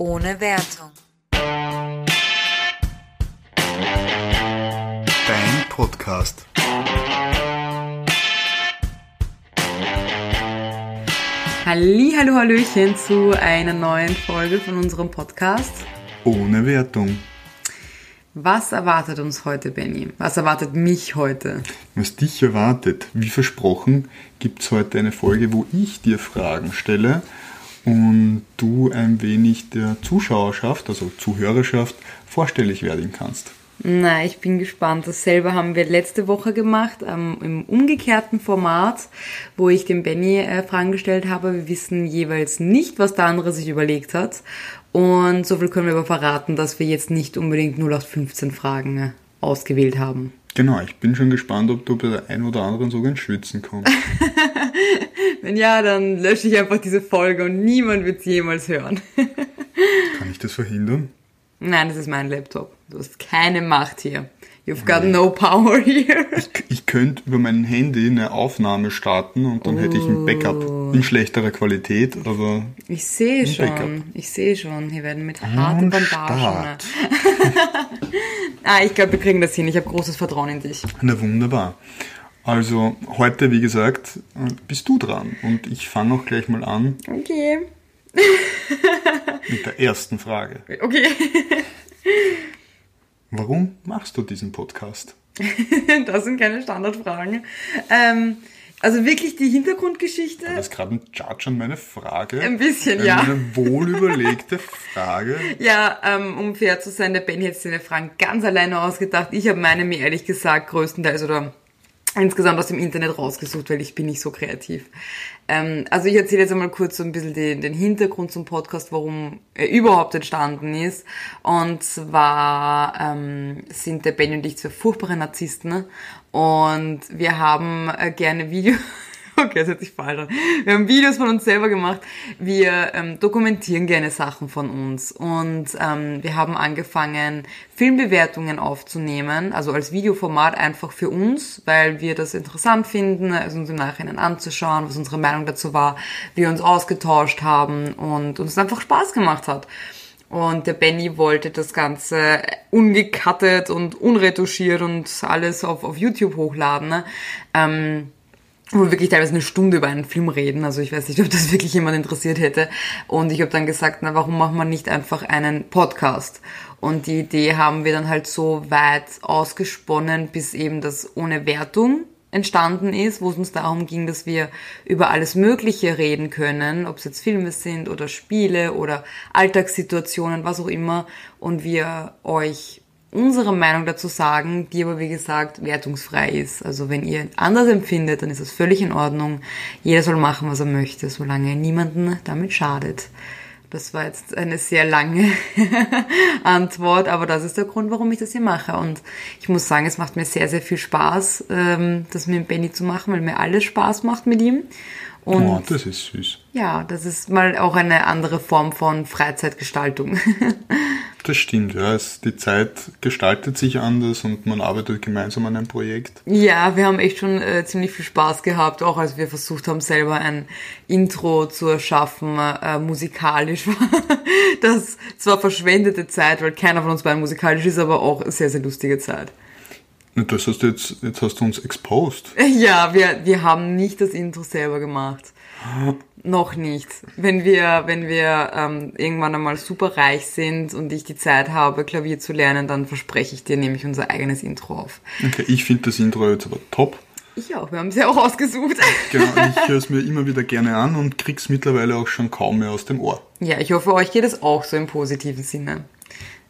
Ohne Wertung. Dein Podcast. Halli, hallo, hallöchen zu einer neuen Folge von unserem Podcast. Ohne Wertung. Was erwartet uns heute, Benny? Was erwartet mich heute? Was dich erwartet, wie versprochen, gibt es heute eine Folge, wo ich dir Fragen stelle und du ein wenig der Zuschauerschaft, also Zuhörerschaft, vorstellig werden kannst. Na, ich bin gespannt. Dasselbe haben wir letzte Woche gemacht, ähm, im umgekehrten Format, wo ich dem Benny äh, Fragen gestellt habe. Wir wissen jeweils nicht, was der andere sich überlegt hat. Und so viel können wir aber verraten, dass wir jetzt nicht unbedingt 0815 Fragen äh, ausgewählt haben. Genau, ich bin schon gespannt, ob du bei der einen oder anderen sogar ins Schwitzen kommst. Wenn ja, dann lösche ich einfach diese Folge und niemand wird sie jemals hören. Kann ich das verhindern? Nein, das ist mein Laptop. Du hast keine Macht hier. You've got no power here. Ich, ich könnte über mein Handy eine Aufnahme starten und dann hätte ich ein Backup in schlechterer Qualität, aber Ich sehe schon, Backup. ich sehe schon. Hier werden mit harten Bandagen. Ah, ich glaube, wir kriegen das hin. Ich habe großes Vertrauen in dich. Na wunderbar. Also heute, wie gesagt, bist du dran und ich fange auch gleich mal an Okay. mit der ersten Frage. Okay. Warum machst du diesen Podcast? Das sind keine Standardfragen. Ähm, also wirklich die Hintergrundgeschichte. Das ist gerade ein Judge an meine Frage. Ein bisschen, eine ja. Eine wohlüberlegte Frage. Ja, ähm, um fair zu sein, der Benny hat seine Fragen ganz alleine ausgedacht. Ich habe meine mir ehrlich gesagt größtenteils oder insgesamt aus dem Internet rausgesucht, weil ich bin nicht so kreativ. Ähm, also ich erzähle jetzt einmal kurz so ein bisschen den, den Hintergrund zum Podcast, warum er überhaupt entstanden ist. Und zwar ähm, sind der Benny und ich zwei furchtbare Narzissten und wir haben äh, gerne Video... Okay, das hört sich falsch an. Wir haben Videos von uns selber gemacht. Wir ähm, dokumentieren gerne Sachen von uns. Und ähm, wir haben angefangen, Filmbewertungen aufzunehmen, also als Videoformat einfach für uns, weil wir das interessant finden, also uns im Nachhinein anzuschauen, was unsere Meinung dazu war, wie wir uns ausgetauscht haben und uns einfach Spaß gemacht hat. Und der Benny wollte das Ganze ungecuttet und unretuschiert und alles auf, auf YouTube hochladen. Ne? Ähm, wo wir wirklich teilweise eine Stunde über einen Film reden. Also ich weiß nicht, ob das wirklich jemand interessiert hätte. Und ich habe dann gesagt, na warum macht man nicht einfach einen Podcast? Und die Idee haben wir dann halt so weit ausgesponnen, bis eben das ohne Wertung entstanden ist, wo es uns darum ging, dass wir über alles Mögliche reden können, ob es jetzt Filme sind oder Spiele oder Alltagssituationen, was auch immer, und wir euch unsere Meinung dazu sagen, die aber wie gesagt wertungsfrei ist. Also wenn ihr anders empfindet, dann ist das völlig in Ordnung. Jeder soll machen, was er möchte, solange er niemanden damit schadet. Das war jetzt eine sehr lange Antwort, aber das ist der Grund, warum ich das hier mache. Und ich muss sagen, es macht mir sehr, sehr viel Spaß, ähm, das mit Benny zu machen, weil mir alles Spaß macht mit ihm. Und Oh, das ist süß. ja, das ist mal auch eine andere Form von Freizeitgestaltung. Das stimmt, ja. Es, die Zeit gestaltet sich anders und man arbeitet gemeinsam an einem Projekt. Ja, wir haben echt schon äh, ziemlich viel Spaß gehabt, auch als wir versucht haben, selber ein Intro zu erschaffen, äh, musikalisch war das zwar verschwendete Zeit, weil keiner von uns beiden musikalisch ist, aber auch sehr, sehr lustige Zeit. Das hast du jetzt, jetzt hast du uns exposed. Ja, wir, wir haben nicht das Intro selber gemacht. Noch nicht. Wenn wir, wenn wir ähm, irgendwann einmal super reich sind und ich die Zeit habe, Klavier zu lernen, dann verspreche ich dir nämlich unser eigenes Intro auf. Okay, ich finde das Intro jetzt aber top. Ich auch, wir haben es ja auch ausgesucht. Genau, ich höre es mir immer wieder gerne an und krieg's mittlerweile auch schon kaum mehr aus dem Ohr. Ja, ich hoffe, euch geht es auch so im positiven Sinne.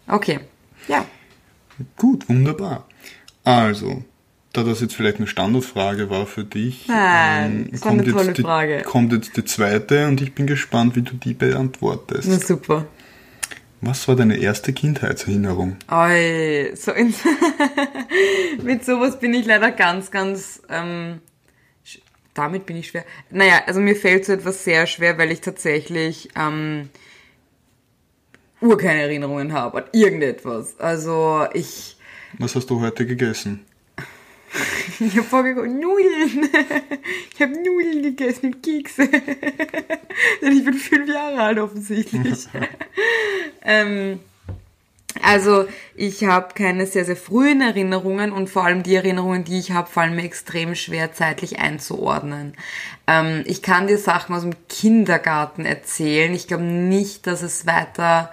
Okay, ja. Gut, wunderbar. Also, da das jetzt vielleicht eine Standardfrage war für dich, Nein, ähm, kommt, tolle jetzt die, Frage. kommt jetzt die zweite und ich bin gespannt, wie du die beantwortest. Na super. Was war deine erste Kindheitserinnerung? Oi, so in mit sowas bin ich leider ganz, ganz. Ähm, damit bin ich schwer. Naja, also mir fällt so etwas sehr schwer, weil ich tatsächlich ähm, ur keine Erinnerungen habe an irgendetwas. Also ich Was hast du heute gegessen? Ich habe vorgeguckt, Nudeln. Ich habe Nudeln gegessen und Kekse. Denn ich bin fünf Jahre alt offensichtlich. ähm, also ich habe keine sehr, sehr frühen Erinnerungen und vor allem die Erinnerungen, die ich habe, fallen mir extrem schwer zeitlich einzuordnen. Ähm, ich kann dir Sachen aus dem Kindergarten erzählen. Ich glaube nicht, dass es weiter,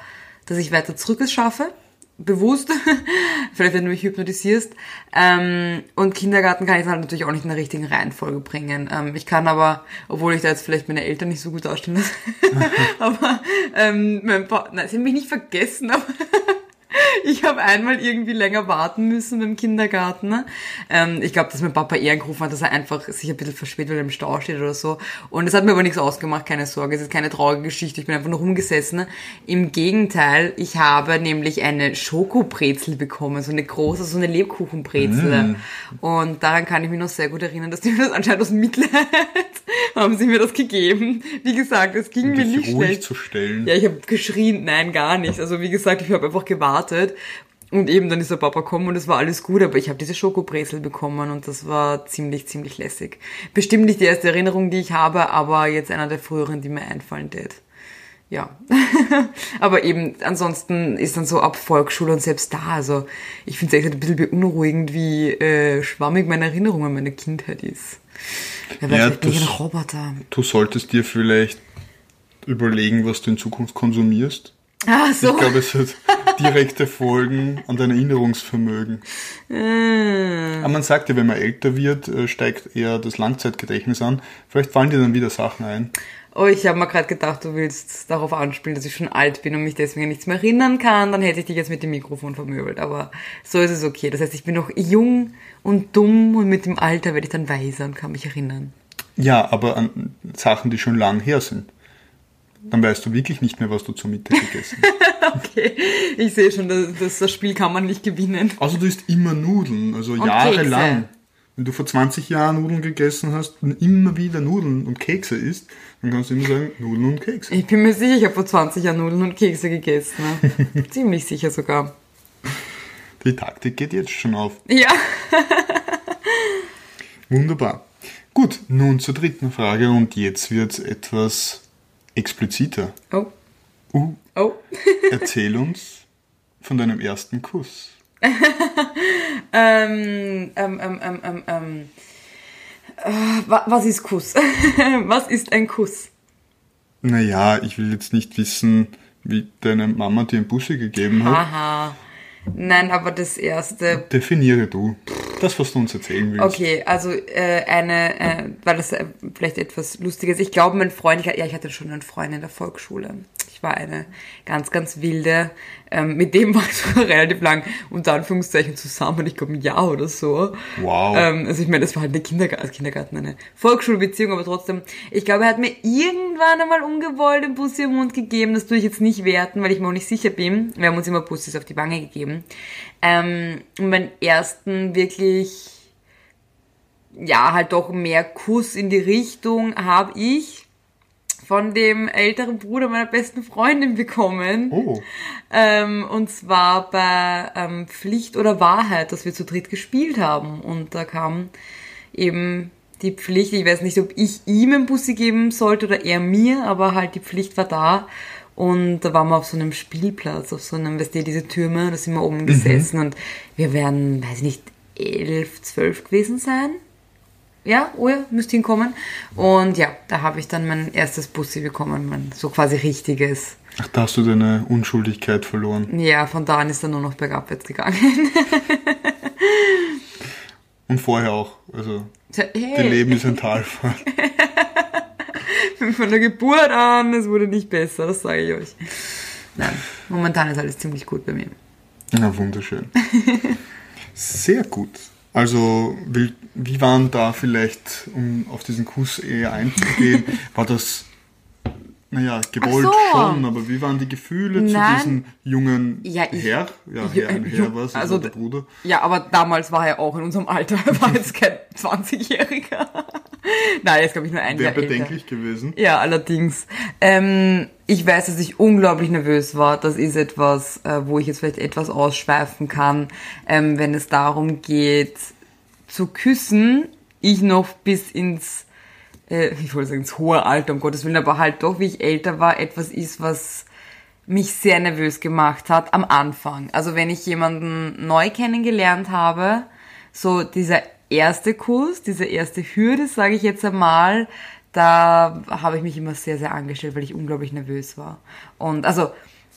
dass ich weiter zurück es schaffe bewusst, vielleicht wenn du mich hypnotisierst. Ähm, und Kindergarten kann ich halt natürlich auch nicht in der richtigen Reihenfolge bringen. Ähm, ich kann aber, obwohl ich da jetzt vielleicht meine Eltern nicht so gut darstellen lasse, aber ähm, mein pa sie haben mich nicht vergessen, aber ich habe einmal irgendwie länger warten müssen beim Kindergarten. Ne? Ähm, ich glaube, dass mein Papa eher angerufen hat, dass er einfach sich ein bisschen verspätet, weil er im Stau steht oder so. Und es hat mir aber nichts ausgemacht, keine Sorge. Es ist keine traurige Geschichte. Ich bin einfach nur rumgesessen. Ne? Im Gegenteil, ich habe nämlich eine Schokobrezel bekommen, so eine große, so eine Lebkuchenbrezel. Mm. Und daran kann ich mich noch sehr gut erinnern, dass die mir das anscheinend aus Mitleid haben sie mir das gegeben. Wie gesagt, es ging um mir nicht ruhig schlecht. zu stellen. Ja, ich habe geschrien, nein, gar nicht. Also wie gesagt, ich habe einfach gewartet und eben dann ist der Papa gekommen und es war alles gut, aber ich habe diese Schokobrezel bekommen und das war ziemlich, ziemlich lässig. Bestimmt nicht die erste Erinnerung, die ich habe, aber jetzt einer der früheren, die mir einfallen tät. Ja. aber eben, ansonsten ist dann so ab Volksschule und selbst da, also ich finde es echt ein bisschen beunruhigend, wie äh, schwammig meine Erinnerung an meine Kindheit ist. Ja, ja du, ein Roboter. Du solltest dir vielleicht überlegen, was du in Zukunft konsumierst. Ah, so. Ich glaube, es hat direkte Folgen an dein Erinnerungsvermögen. Mm. Aber man sagt ja, wenn man älter wird, äh, steigt eher das Langzeitgedächtnis an. Vielleicht fallen dir dann wieder Sachen ein. Oh, ich habe mir gerade gedacht, du willst darauf anspielen, dass ich schon alt bin und mich deswegen nichts mehr erinnern kann. Dann hätte ich dich jetzt mit dem Mikrofon vermöbelt. Aber so ist es okay. Das heißt, ich bin noch jung und dumm und mit dem Alter werde ich dann weiser und kann mich erinnern. Ja, aber an Sachen, die schon lang her sind. Dann weißt du wirklich nicht mehr, was du zur Mittag gegessen hast. okay, ich sehe schon, das, das Spiel kann man nicht gewinnen. Also du isst immer Nudeln, also und jahrelang. Kekse. Wenn du vor 20 Jahren Nudeln gegessen hast und immer wieder Nudeln und Kekse isst, dann kannst du immer sagen, Nudeln und Kekse. Ich bin mir sicher, ich habe vor 20 Jahren Nudeln und Kekse gegessen. Ne? Ziemlich sicher sogar. Die Taktik geht jetzt schon auf. Ja. Wunderbar. Gut, nun zur dritten Frage und jetzt wird es etwas expliziter. Oh. Uh. Oh. Erzähl uns von deinem ersten Kuss. ähm, ähm, ähm, ähm, ähm. Äh, was ist Kuss? was ist ein Kuss? Naja, ich will jetzt nicht wissen, wie deine Mama dir ein Bussi gegeben hat. Aha. Nein, aber das erste. Definiere du. Das, was du uns erzählen willst. Okay, also äh, eine, äh, weil das äh, vielleicht etwas Lustiges. Ich glaube, mein Freund, ich, ja, ich hatte schon einen Freund in der Volksschule. Ich war eine ganz, ganz wilde. Ähm, mit dem war ich sogar relativ lang unter Anführungszeichen zusammen. Ich glaube ein Jahr oder so. Wow. Ähm, also ich meine, das war halt eine Kindergarten, also Kindergarten, eine Volksschulbeziehung, aber trotzdem. Ich glaube, er hat mir irgendwann einmal ungewollt den Bussi im Mund gegeben. Das tue ich jetzt nicht werten, weil ich mir auch nicht sicher bin. Wir haben uns immer Bussis auf die Wange gegeben. Ähm, und meinen ersten wirklich, ja, halt doch mehr Kuss in die Richtung habe ich von dem älteren Bruder meiner besten Freundin bekommen. Oh. Ähm, und zwar bei ähm, Pflicht oder Wahrheit, dass wir zu dritt gespielt haben. Und da kam eben die Pflicht, ich weiß nicht, ob ich ihm einen Bussi geben sollte oder er mir, aber halt die Pflicht war da. Und da waren wir auf so einem Spielplatz, auf so einem, weißt du, diese Türme, da sind wir oben mhm. gesessen und wir werden, weiß ich nicht, elf, zwölf gewesen sein ja, oh ja, müsste hinkommen. Und ja, da habe ich dann mein erstes Bussi bekommen, mein so quasi richtiges. Ach, da hast du deine Unschuldigkeit verloren. Ja, von da an ist er nur noch bergabwärts gegangen. Und vorher auch. Also, hey. dein Leben ist ein Talfahrt. von der Geburt an, es wurde nicht besser, das sage ich euch. Nein, momentan ist alles ziemlich gut bei mir. Na, wunderschön. Sehr gut. Also, wie waren da vielleicht, um auf diesen Kuss eher einzugehen, war das, naja, gewollt so. schon, aber wie waren die Gefühle Nein. zu diesem jungen ja, ich, Herr? Ja, Herr, ein Herr war es, also, also der Bruder. Ja, aber damals war er auch in unserem Alter, er war jetzt kein 20-Jähriger. Nein, ist, glaube ich, nur ein Wäre bedenklich älter. gewesen. Ja, allerdings. Ähm, ich weiß, dass ich unglaublich nervös war. Das ist etwas, äh, wo ich jetzt vielleicht etwas ausschweifen kann, ähm, wenn es darum geht, zu küssen, ich noch bis ins, äh, ich wollte sagen, ins hohe Alter, um Gottes Willen, aber halt doch, wie ich älter war, etwas ist, was mich sehr nervös gemacht hat am Anfang. Also wenn ich jemanden neu kennengelernt habe, so dieser erste Kuss, diese erste Hürde, sage ich jetzt einmal, da habe ich mich immer sehr, sehr angestellt, weil ich unglaublich nervös war. Und also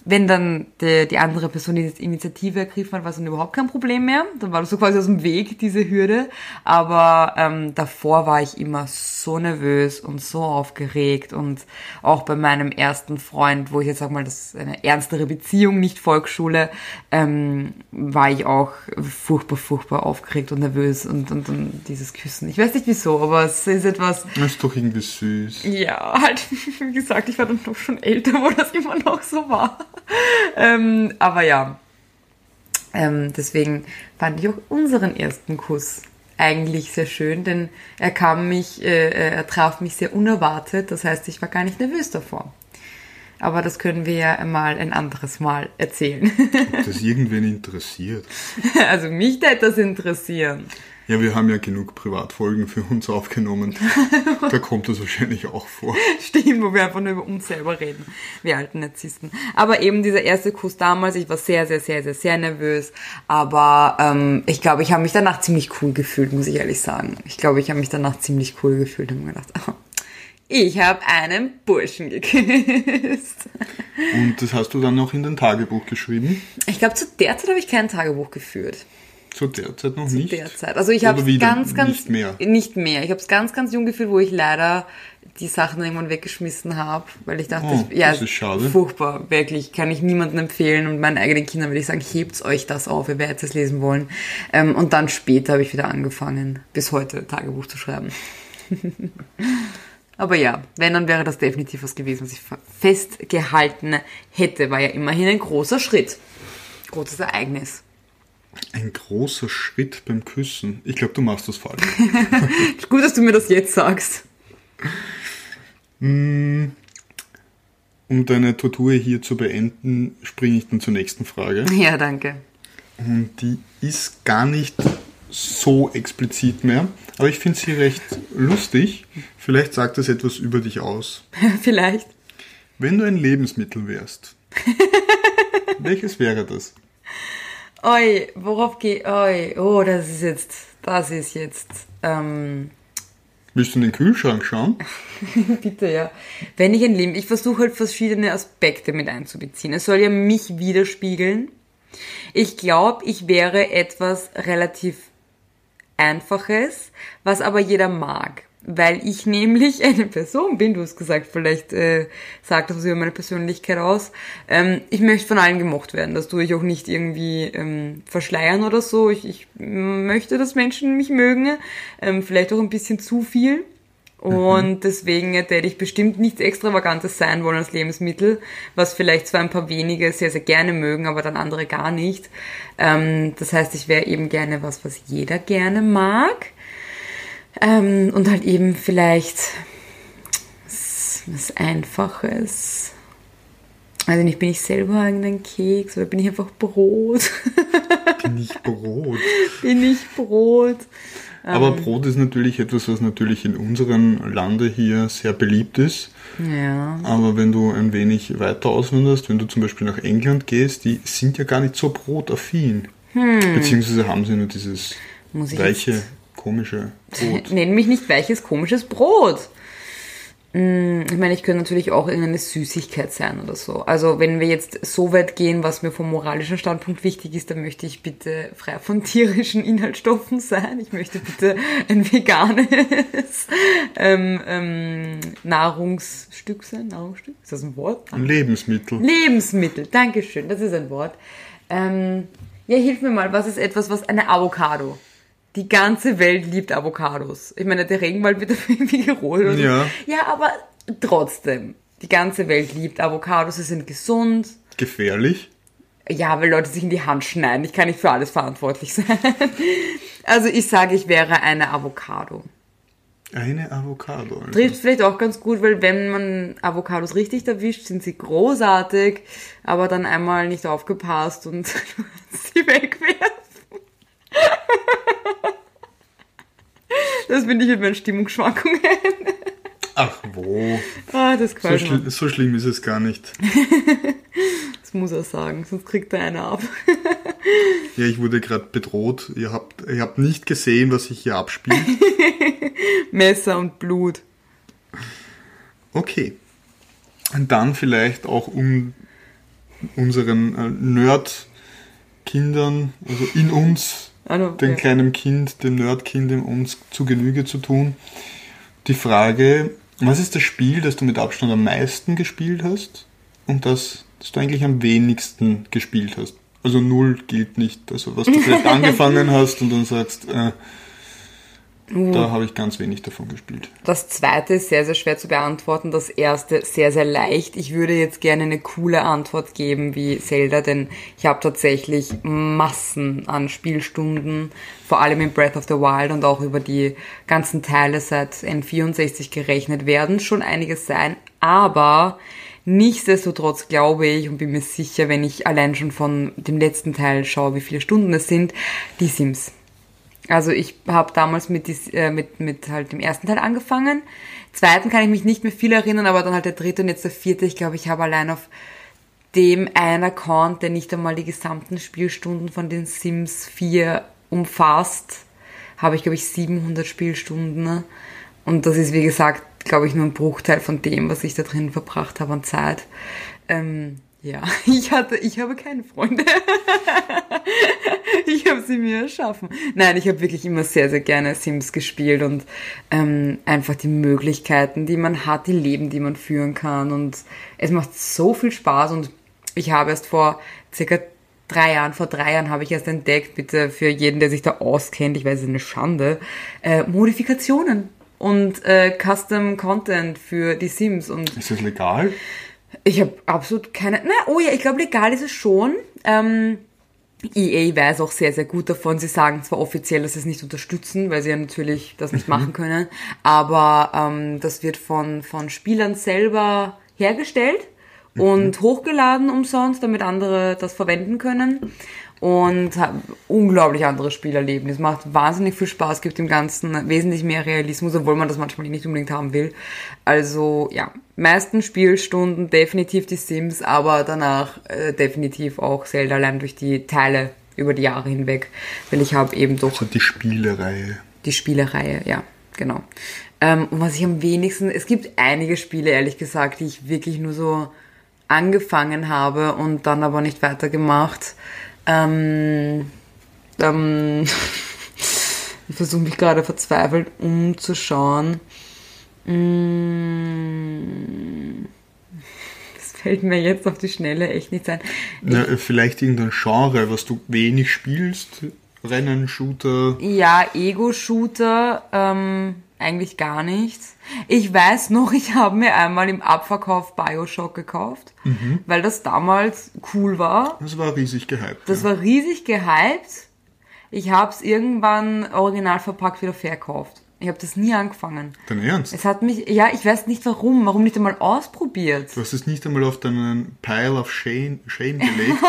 wenn dann die, die andere Person die Initiative ergriffen hat, war es dann überhaupt kein Problem mehr. Dann war das so quasi aus dem Weg, diese Hürde. Aber ähm, davor war ich immer so nervös und so aufgeregt. Und auch bei meinem ersten Freund, wo ich jetzt sag mal, das ist eine ernstere Beziehung, nicht Volksschule, ähm, war ich auch furchtbar, furchtbar aufgeregt und nervös und, und, und dieses Küssen. Ich weiß nicht wieso, aber es ist etwas... Das ist doch irgendwie süß. Ja, halt, wie gesagt, ich war dann doch schon älter, wo das immer noch so war. ähm, aber ja, ähm, deswegen fand ich auch unseren ersten Kuss eigentlich sehr schön, denn er kam mich, äh, er traf mich sehr unerwartet. Das heißt, ich war gar nicht nervös davor. Aber das können wir ja mal ein anderes Mal erzählen. Ob das irgendwen interessiert. Also mich hätte das interessieren. Ja, wir haben ja genug Privatfolgen für uns aufgenommen. da kommt das wahrscheinlich auch vor. Stimmt, wo wir einfach nur über uns selber reden, wir alten Narzissten. Aber eben dieser erste Kuss damals, ich war sehr, sehr, sehr, sehr, sehr nervös. Aber ähm, ich glaube, ich habe mich danach ziemlich cool gefühlt, muss ich ehrlich sagen. Ich glaube, ich habe mich danach ziemlich cool gefühlt und mir gedacht, oh, ich habe einen Burschen geküsst. Und das hast du dann noch in dein Tagebuch geschrieben? Ich glaube, zu der Zeit habe ich kein Tagebuch geführt. Zu der Zeit noch Zu nicht? der Zeit. Also ich habe ganz, ganz nicht mehr? Nicht mehr. Ich habe es ganz, ganz jung gefühlt, wo ich leider die Sachen irgendwann weggeschmissen habe, weil ich dachte, Oh, ich, ja, das ist schade. furchtbar, wirklich, kann ich niemandem empfehlen und meinen eigenen Kindern würde ich sagen, hebt euch das auf, ihr werdet es lesen wollen. Ähm, und dann später habe ich wieder angefangen, bis heute Tagebuch zu schreiben. Aber ja, wenn, dann wäre das definitiv was gewesen, was ich fe- festgehalten hätte, war ja immerhin ein großer Schritt. Großes Ereignis. Ein großer Schritt beim Küssen. Ich glaube, du machst das falsch. Gut, dass du mir das jetzt sagst. Um deine Tortur hier zu beenden, springe ich dann zur nächsten Frage. Ja, danke. Und die ist gar nicht so explizit mehr, aber ich finde sie recht lustig. Vielleicht sagt das etwas über dich aus. Vielleicht. Wenn du ein Lebensmittel wärst, welches wäre das? Oi, worauf geht. Oi, oh, das ist jetzt. Das ist jetzt. Ähm, Willst du in den Kühlschrank schauen? bitte, ja. Wenn ich ein Leben. Ich versuche halt verschiedene Aspekte mit einzubeziehen. Es soll ja mich widerspiegeln. Ich glaube, ich wäre etwas relativ Einfaches, was aber jeder mag. Weil ich nämlich eine Person bin, du hast gesagt, vielleicht äh, sagt das was über meine Persönlichkeit aus. Ähm, ich möchte von allen gemocht werden. Das tue ich auch nicht irgendwie ähm, verschleiern oder so. Ich, ich möchte, dass Menschen mich mögen. Ähm, vielleicht auch ein bisschen zu viel. Und deswegen hätte ich bestimmt nichts Extravagantes sein wollen als Lebensmittel, was vielleicht zwar ein paar wenige sehr, sehr gerne mögen, aber dann andere gar nicht. Ähm, das heißt, ich wäre eben gerne was, was jeder gerne mag. Ähm, und halt eben vielleicht was, Einfaches. Also nicht, bin ich selber irgendein Keks oder bin ich einfach Brot? Bin ich Brot. bin ich Brot? Aber Brot ist natürlich etwas, was natürlich in unserem Lande hier sehr beliebt ist. Ja. Aber wenn du ein wenig weiter auswanderst, wenn du zum Beispiel nach England gehst, die sind ja gar nicht so brotaffin. Beziehungsweise haben sie nur dieses Hm. Muss ich weiche, komische Brot. Nenn mich nicht weiches, komisches Brot. Mm, Ich meine, ich könnte natürlich auch irgendeine Süßigkeit sein oder so. Also wenn wir jetzt so weit gehen, was mir vom moralischen Standpunkt wichtig ist, dann möchte ich bitte frei von tierischen Inhaltsstoffen sein. Ich möchte bitte ein veganes ähm, ähm, Nahrungsstück sein. Nahrungsstück? Ist das ein Wort? Ein Lebensmittel. Lebensmittel, Dankeschön, das ist ein Wort. Ähm, ja, hilf mir mal, was ist etwas, was eine Avocado? Die ganze Welt liebt Avocados. Ich meine, der Regenwald wird dafür irgendwie so. Ja. ja, aber trotzdem. Die ganze Welt liebt Avocados, sie sind gesund. Gefährlich. Ja, weil Leute sich in die Hand schneiden. Ich kann nicht für alles verantwortlich sein. Also ich sage, ich wäre eine Avocado. Eine Avocado. Also. Trifft vielleicht auch ganz gut, weil wenn man Avocados richtig erwischt, sind sie großartig, aber dann einmal nicht aufgepasst und sie wegwerfen. Das bin ich mit meinen Stimmungsschwankungen. Ach wo. Ah, das So, schli so schlimm ist es gar nicht. Das muss er sagen, sonst kriegt er eine ab. Ja, ich wurde gerade bedroht. Ihr habt, ihr habt nicht gesehen, was sich hier abspielt. Messer und Blut. Okay. Und dann vielleicht auch um unseren äh, Nerd-Kindern, also in uns, Also, dem ja. kleinen Kind, dem Nerd-Kind in uns zu Genüge zu tun. Die Frage, was ist das Spiel, das du mit Abstand am meisten gespielt hast und das, das du eigentlich am wenigsten gespielt hast? Also null gilt nicht. Also was du vielleicht angefangen hast und dann sagst, äh, Uh. da habe ich ganz wenig davon gespielt. Das zweite ist sehr, sehr schwer zu beantworten. Das erste sehr, sehr leicht. Ich würde jetzt gerne eine coole Antwort geben wie Zelda, denn ich habe tatsächlich Massen an Spielstunden, vor allem in Breath of the Wild und auch über die ganzen Teile seit N64 gerechnet werden schon einiges sein. Aber nichtsdestotrotz glaube ich und bin mir sicher, wenn ich allein schon von dem letzten Teil schaue, wie viele Stunden es sind, die Sims. Also ich habe damals mit, dies, äh, mit, mit halt dem ersten Teil angefangen. Zweiten kann ich mich nicht mehr viel erinnern, aber dann halt der dritte und jetzt der vierte. Ich glaube, ich habe allein auf dem einen Account, der nicht einmal die gesamten Spielstunden von den Sims 4 umfasst, habe ich, glaube ich, 700 Spielstunden. ne? Und das ist, wie gesagt, glaube ich, nur ein Bruchteil von dem, was ich da drin verbracht habe an Zeit. Ähm, ja, ich hatte, ich habe keine Freunde. ich habe sie mir erschaffen. Nein, ich habe wirklich immer sehr, sehr gerne Sims gespielt und ähm, einfach die Möglichkeiten, die man hat, die Leben, die man führen kann. Und es macht so viel Spaß und ich habe erst vor circa drei Jahren, vor drei Jahren habe ich erst entdeckt, bitte für jeden, der sich da auskennt, ich weiß, es ist eine Schande, äh, Modifikationen und äh, Custom Content für die Sims und Ist das legal? Ich habe absolut keine. Na, oh ja, ich glaube, legal ist es schon. Ähm, EA weiß auch sehr, sehr gut davon. Sie sagen zwar offiziell, dass sie es nicht unterstützen, weil sie ja natürlich das nicht machen können, aber ähm, das wird von, von Spielern selber hergestellt und hochgeladen umsonst, damit andere das verwenden können. Und unglaublich andere Spielerleben. Es macht wahnsinnig viel Spaß, gibt dem Ganzen wesentlich mehr Realismus, obwohl man das manchmal nicht unbedingt haben will. Also ja, meisten Spielstunden definitiv die Sims, aber danach äh, definitiv auch Zelda allein durch die Teile über die Jahre hinweg. Weil ich habe eben doch So die Spielereihe. die Spielereihe, ja, genau. Ähm, und was ich am wenigsten, es gibt einige Spiele, ehrlich gesagt, die ich wirklich nur so angefangen habe und dann aber nicht weitergemacht. Ähm, ähm, ich versuche mich gerade verzweifelt umzuschauen. Mm, Das fällt mir jetzt auf die Schnelle echt nicht ein. Na, vielleicht irgendein Genre, was du wenig spielst. Rennen, Shooter. Ja, Ego-Shooter, ähm, eigentlich gar nichts. Ich weiß noch, ich habe mir einmal im Abverkauf Bioshock gekauft, weil das damals cool war. Das war riesig gehypt. Das ja. war riesig gehypt. Ich habe es irgendwann original verpackt wieder verkauft. Ich habe das nie angefangen. Dein Ernst? Es hat mich, ja, ich weiß nicht warum, warum nicht einmal ausprobiert. Du hast es nicht einmal auf deinen Pile of Shame, Shame gelegt.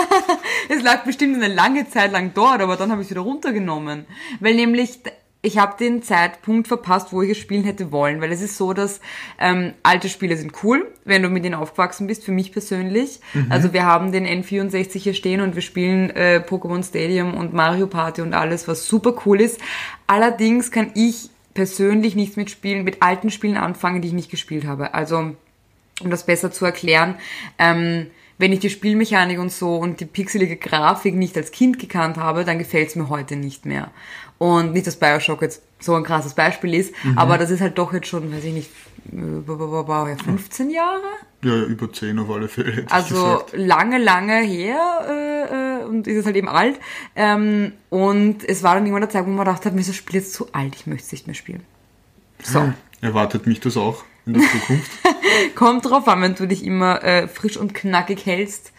Es lag bestimmt eine lange Zeit lang dort, aber dann habe ich es wieder runtergenommen. Weil nämlich, ich habe den Zeitpunkt verpasst, wo ich es spielen hätte wollen. Weil es ist so, dass ähm, alte Spiele sind cool, wenn du mit denen aufgewachsen bist, für mich persönlich. Also wir haben den N64 hier stehen und wir spielen äh, Pokémon Stadium und Mario Party und alles, was super cool ist. Allerdings kann ich persönlich nichts mit Spielen, mit alten Spielen anfangen, die ich nicht gespielt habe. Also um das besser zu erklären, ähm, wenn ich die Spielmechanik und so und die pixelige Grafik nicht als Kind gekannt habe, dann gefällt es mir heute nicht mehr. Und nicht, dass Bioshock jetzt so ein krasses Beispiel ist, aber das ist halt doch jetzt schon, weiß ich nicht, äh, ja, 15 Jahre? ja, ja, über 10 auf alle Fälle. Also lange, lange her äh, äh, und ist es halt eben alt. Ähm, und es war dann irgendwann der Zeit, wo man gedacht hat, mir ist das Spiel jetzt zu alt, ich möchte es nicht mehr spielen. So. Erwartet mich das auch in der Zukunft? Kommt drauf an, wenn du dich immer äh, frisch und knackig hältst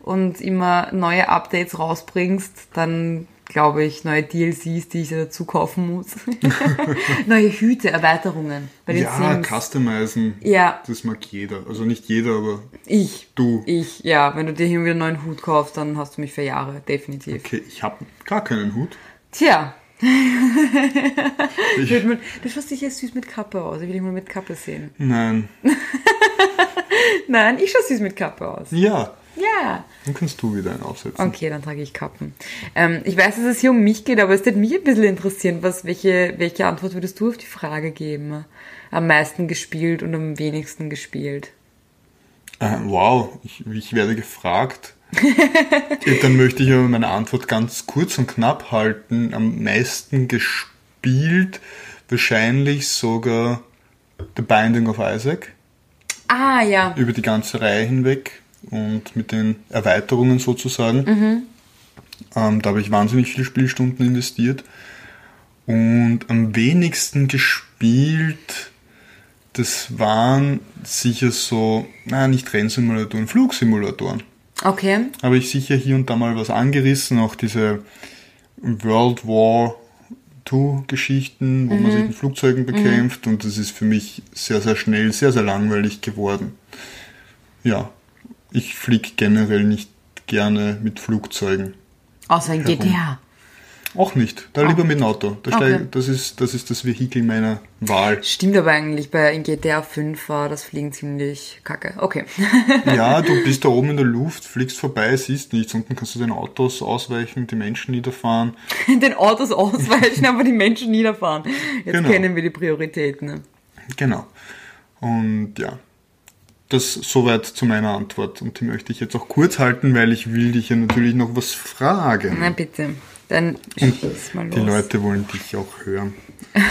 und immer neue Updates rausbringst, dann glaube ich, neue DLCs, die ich dazu kaufen muss. neue Hüte, Erweiterungen bei den ja, Sims. customizen. Ja. Das mag jeder. Also nicht jeder, aber Ich. du. Ich, ja. Wenn du dir hier wieder einen neuen Hut kaufst, dann hast du mich für Jahre, definitiv. Okay, ich habe gar keinen Hut. Tja, Ich, Wird Du schaust sicher süß mit Kappe aus. Ich will dich mal mit Kappe sehen. nein. Nein, ich schaue süß mit Kappe aus. Ja, Ja. dann kannst du wieder einen aufsetzen. Okay, dann trage ich Kappen. Ähm, ich weiß, dass es hier um mich geht, aber es würde mich ein bisschen interessieren, was, welche, welche Antwort würdest du auf die Frage geben? Am meisten gespielt und am wenigsten gespielt? Äh, wow, ich, ich werde gefragt. Dann möchte ich aber meine Antwort ganz kurz und knapp halten. Am meisten gespielt, wahrscheinlich sogar The Binding of Isaac Ah, ja. über die ganze Reihe hinweg und mit den Erweiterungen sozusagen. Ähm, da habe ich wahnsinnig viele Spielstunden investiert. Und am wenigsten gespielt, das waren sicher so, na nicht Rennsimulatoren, Flugsimulatoren. Okay. Habe ich sicher hier und da mal was angerissen, auch diese World War II Geschichten, wo man sich in Flugzeugen bekämpft und das ist für mich sehr, sehr schnell, sehr, sehr langweilig geworden. Ja, ich fliege generell nicht gerne mit Flugzeugen. Außer in Herum. GTA. Auch nicht. Da lieber mit dem Auto. Da Okay. steig, das, ist, das ist das Vehikel meiner Wahl. Stimmt aber eigentlich, bei in GTA 5 war das Fliegen ziemlich kacke. Okay. Ja, du bist da oben in der Luft, fliegst vorbei, siehst nichts. Unten kannst du den Autos ausweichen, die Menschen niederfahren. Den Autos ausweichen, aber die Menschen niederfahren. Jetzt Genau. kennen wir die Prioritäten. Ne? Genau. Und ja, das soweit zu meiner Antwort. Und die möchte ich jetzt auch kurz halten, weil ich will dich ja natürlich noch was fragen. Na bitte. Dann schieß mal los. Die Leute wollen dich auch hören.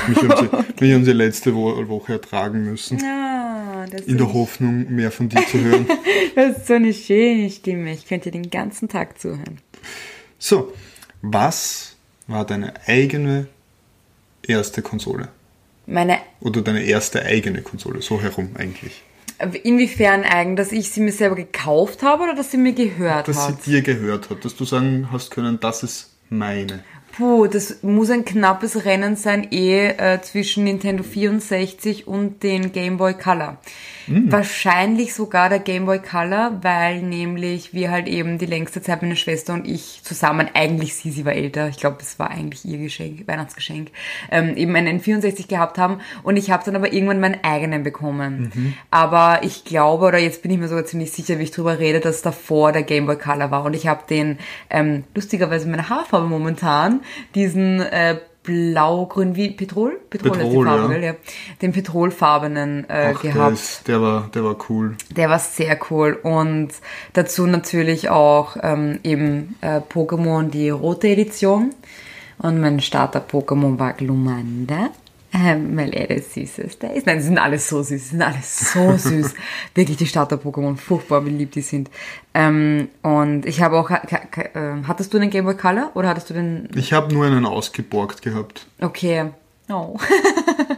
Mich haben sie, mich haben sie letzte Wo Woche ertragen müssen. Das, In der Hoffnung, mehr von dir zu hören. das ist so eine schöne Stimme. Ich könnte den ganzen Tag zuhören. So, was war deine eigene erste Konsole? Meine, Oder deine erste eigene Konsole? So herum eigentlich. inwiefern eigen, dass ich sie mir selber gekauft habe oder dass sie mir gehört Dass hat? sie dir gehört hat, dass du sagen hast können, das ist meine. Puh, das muss ein knappes Rennen sein, eh äh, zwischen Nintendo 64 und den Game Boy Color. Wahrscheinlich sogar der Game Boy Color, weil nämlich wir halt eben die längste Zeit meine Schwester und ich zusammen, eigentlich sie, sie war älter, ich glaube, es war eigentlich ihr Geschenk, Weihnachtsgeschenk, ähm, eben einen N64 gehabt haben und ich habe dann aber irgendwann meinen eigenen bekommen. Aber ich glaube, oder jetzt bin ich mir sogar ziemlich sicher, wie ich drüber rede, dass davor der Game Boy Color war und ich habe den, ähm, lustigerweise meine Haarfarbe momentan, diesen äh, blau-grün wie Petrol? Petrol, ist die Petrol, Farbe, ja. gell? Ja. Den petrolfarbenen äh, Ach, der, gehabt. ist, der, war, der war cool. Der war sehr cool und dazu natürlich auch ähm, eben äh, Pokémon die rote Edition und mein Starter-Pokémon war Glumanda. Ähm, weil er das Süßeste ist. Nein, sie sind alle so süß, sie sind alle so süß. Wirklich die Starter-Pokémon, furchtbar, wie lieb die sind. Ähm, und ich habe auch, ka- ka- äh, hattest du den Game Boy Color oder hattest du den, Ich habe nur einen ausgeborgt gehabt. okay, oh.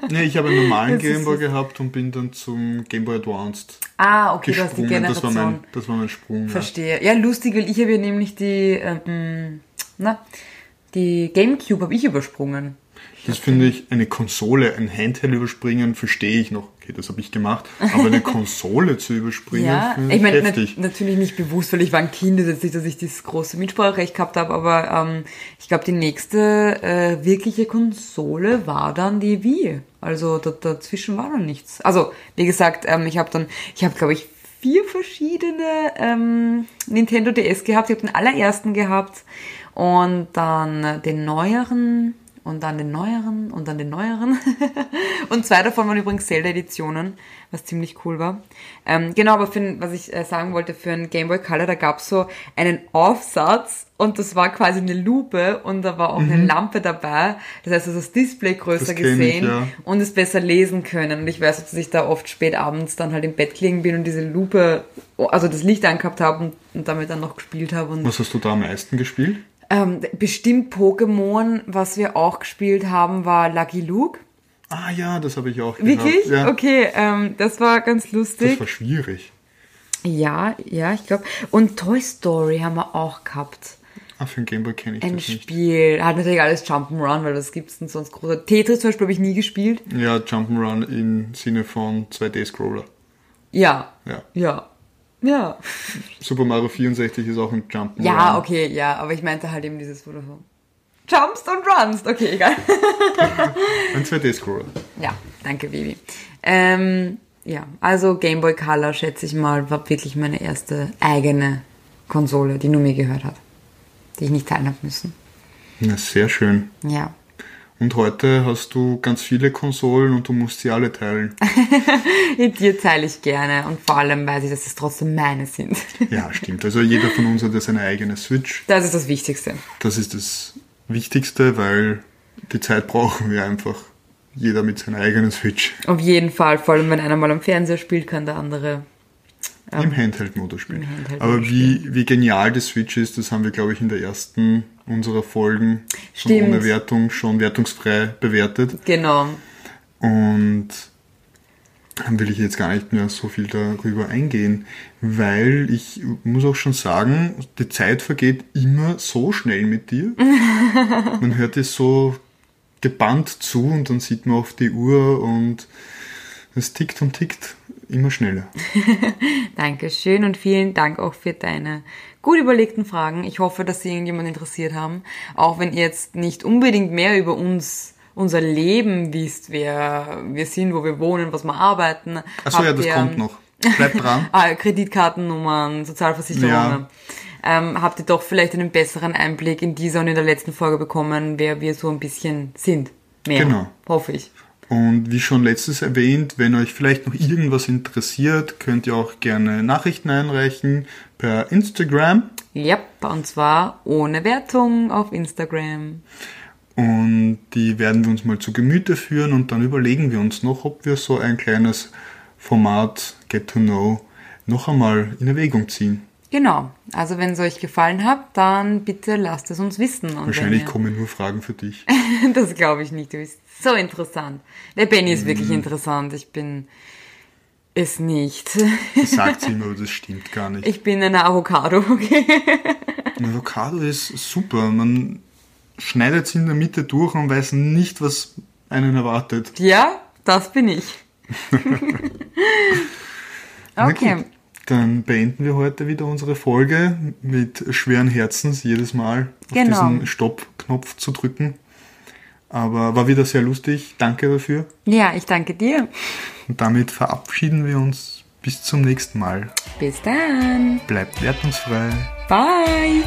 Nee, ich habe einen normalen Gameboy süß. gehabt und bin dann zum Game Boy Advanced Ah, okay, du hast die gesprungen. Das war Generation. mein, das war mein Sprung. Ja. Verstehe. Ja, lustig, weil ich habe ja nämlich die, ähm, na, die Gamecube habe ich übersprungen. Das finde ich, eine Konsole, ein Handheld überspringen, verstehe ich noch. Okay, das habe ich gemacht. Aber eine Konsole zu überspringen, Ja, ich ich meine, nat natürlich nicht bewusst, weil ich war ein Kind, das jetzt nicht, dass ich dieses große Mitspracherecht gehabt habe, aber ähm, ich glaube, die nächste äh, wirkliche Konsole war dann die Wii. Also da, dazwischen war dann nichts. Also, wie gesagt, ähm, ich habe dann, ich habe, glaube ich, vier verschiedene ähm, Nintendo DS gehabt. Ich habe den allerersten gehabt und dann den neueren und dann den neueren und dann den neueren. und zwei davon waren übrigens Zelda-Editionen, was ziemlich cool war. Ähm, genau, aber für, was ich äh, sagen wollte, für einen Game Boy Color, da gab's so einen Aufsatz und das war quasi eine Lupe und da war auch eine Lampe dabei. Das heißt, du hast das Display größer Das kenn ich, gesehen ja. und es besser lesen können. Und ich weiß, dass ich da oft spät abends dann halt im Bett gelegen bin und diese Lupe, also das Licht angehabt habe und, und damit dann noch gespielt habe. Und Was hast du da am meisten gespielt? Ähm, bestimmt Pokémon, was wir auch gespielt haben, war Lucky Luke. Ah ja, das habe ich auch gehabt. Wirklich? Ja, Okay, ähm, das war ganz lustig. Das war schwierig. ja, ja, ich glaube. Und Toy Story haben wir auch gehabt. Ah, für den Gameboy kenne ich Ein das nicht. Spiel. Hat natürlich alles Jump'n'Run, weil das gibt's denn sonst großer. Tetris zum Beispiel habe ich nie gespielt. Ja, Jump'n'Run im Sinne von 2D-Scroller. Ja. Ja. Ja. Ja. Super Mario 64 ist auch ein Jump'n'Run. Ja, okay, ja. Aber ich meinte halt eben dieses, wo du so jumpst und runst. Okay, egal. Ein 2D-Scroller. Ja, danke, Baby. Ähm, ja, also Game Boy Color, schätze ich mal, war wirklich meine erste eigene Konsole, die nur mir gehört hat. Die ich nicht teilen habe müssen. Ja, sehr schön. Ja. Und heute hast du ganz viele Konsolen und du musst sie alle teilen. Mit dir teile ich gerne und vor allem weiß ich, dass es trotzdem meine sind. Ja, stimmt. Also jeder von uns hat ja seine eigene Switch. Das ist das Wichtigste. Das ist das Wichtigste, weil die Zeit brauchen wir einfach. Jeder mit seiner eigenen Switch. Auf jeden Fall, vor allem wenn einer mal am Fernseher spielt, kann der andere. Im Handheld-Modus spielen. Im Handheld-Modus Aber wie, wie genial die Switch ist, das haben wir, glaube ich, in der ersten unserer Folgen schon Stimmt. ohne Wertung, schon wertungsfrei bewertet. Genau. Und dann will ich jetzt gar nicht mehr so viel darüber eingehen, weil ich muss auch schon sagen, die Zeit vergeht immer so schnell mit dir. Man hört es so gebannt zu und dann sieht man auf die Uhr und es tickt und tickt immer schneller. Dankeschön und vielen Dank auch für deine gut überlegten Fragen. Ich hoffe, dass sie irgendjemand interessiert haben. Auch wenn ihr jetzt nicht unbedingt mehr über uns, unser Leben wisst, wer wir sind, wo wir wohnen, was wir arbeiten. Achso, ja, das ihr, kommt noch. Bleibt dran. Ah, Kreditkartennummern, Sozialversicherungen. Ja. Ähm, habt ihr doch vielleicht einen besseren Einblick in dieser und in der letzten Folge bekommen, wer wir so ein bisschen sind. Mehr. Genau. Hoffe ich. Und wie schon letztes erwähnt, wenn euch vielleicht noch irgendwas interessiert, könnt ihr auch gerne Nachrichten einreichen per Instagram. Ja, und zwar ohne Wertung auf Instagram. Und die werden wir uns mal zu Gemüte führen und dann überlegen wir uns noch, ob wir so ein kleines Format Get to Know noch einmal in Erwägung ziehen. Genau. Also wenn es euch gefallen hat, dann bitte lasst es uns wissen. Und Wahrscheinlich ihr- kommen nur Fragen für dich. Das glaube ich nicht. Du bist so interessant. Der Benny ist Mhm. wirklich interessant. Ich bin es nicht. Das sagt sie immer, aber das stimmt gar nicht. Ich bin eine Avocado, okay? Ein Avocado ist super. Man schneidet sie in der Mitte durch und weiß nicht, was einen erwartet. Ja, das bin ich. Okay. Dann beenden wir heute wieder unsere Folge mit schweren Herzens jedes Mal auf Genau. diesen Stopp-Knopf zu drücken. Aber war wieder sehr lustig. Danke dafür. Ja, ich danke dir. Und damit verabschieden wir uns bis zum nächsten Mal. Bis dann. Bleibt wertungsfrei. Bye.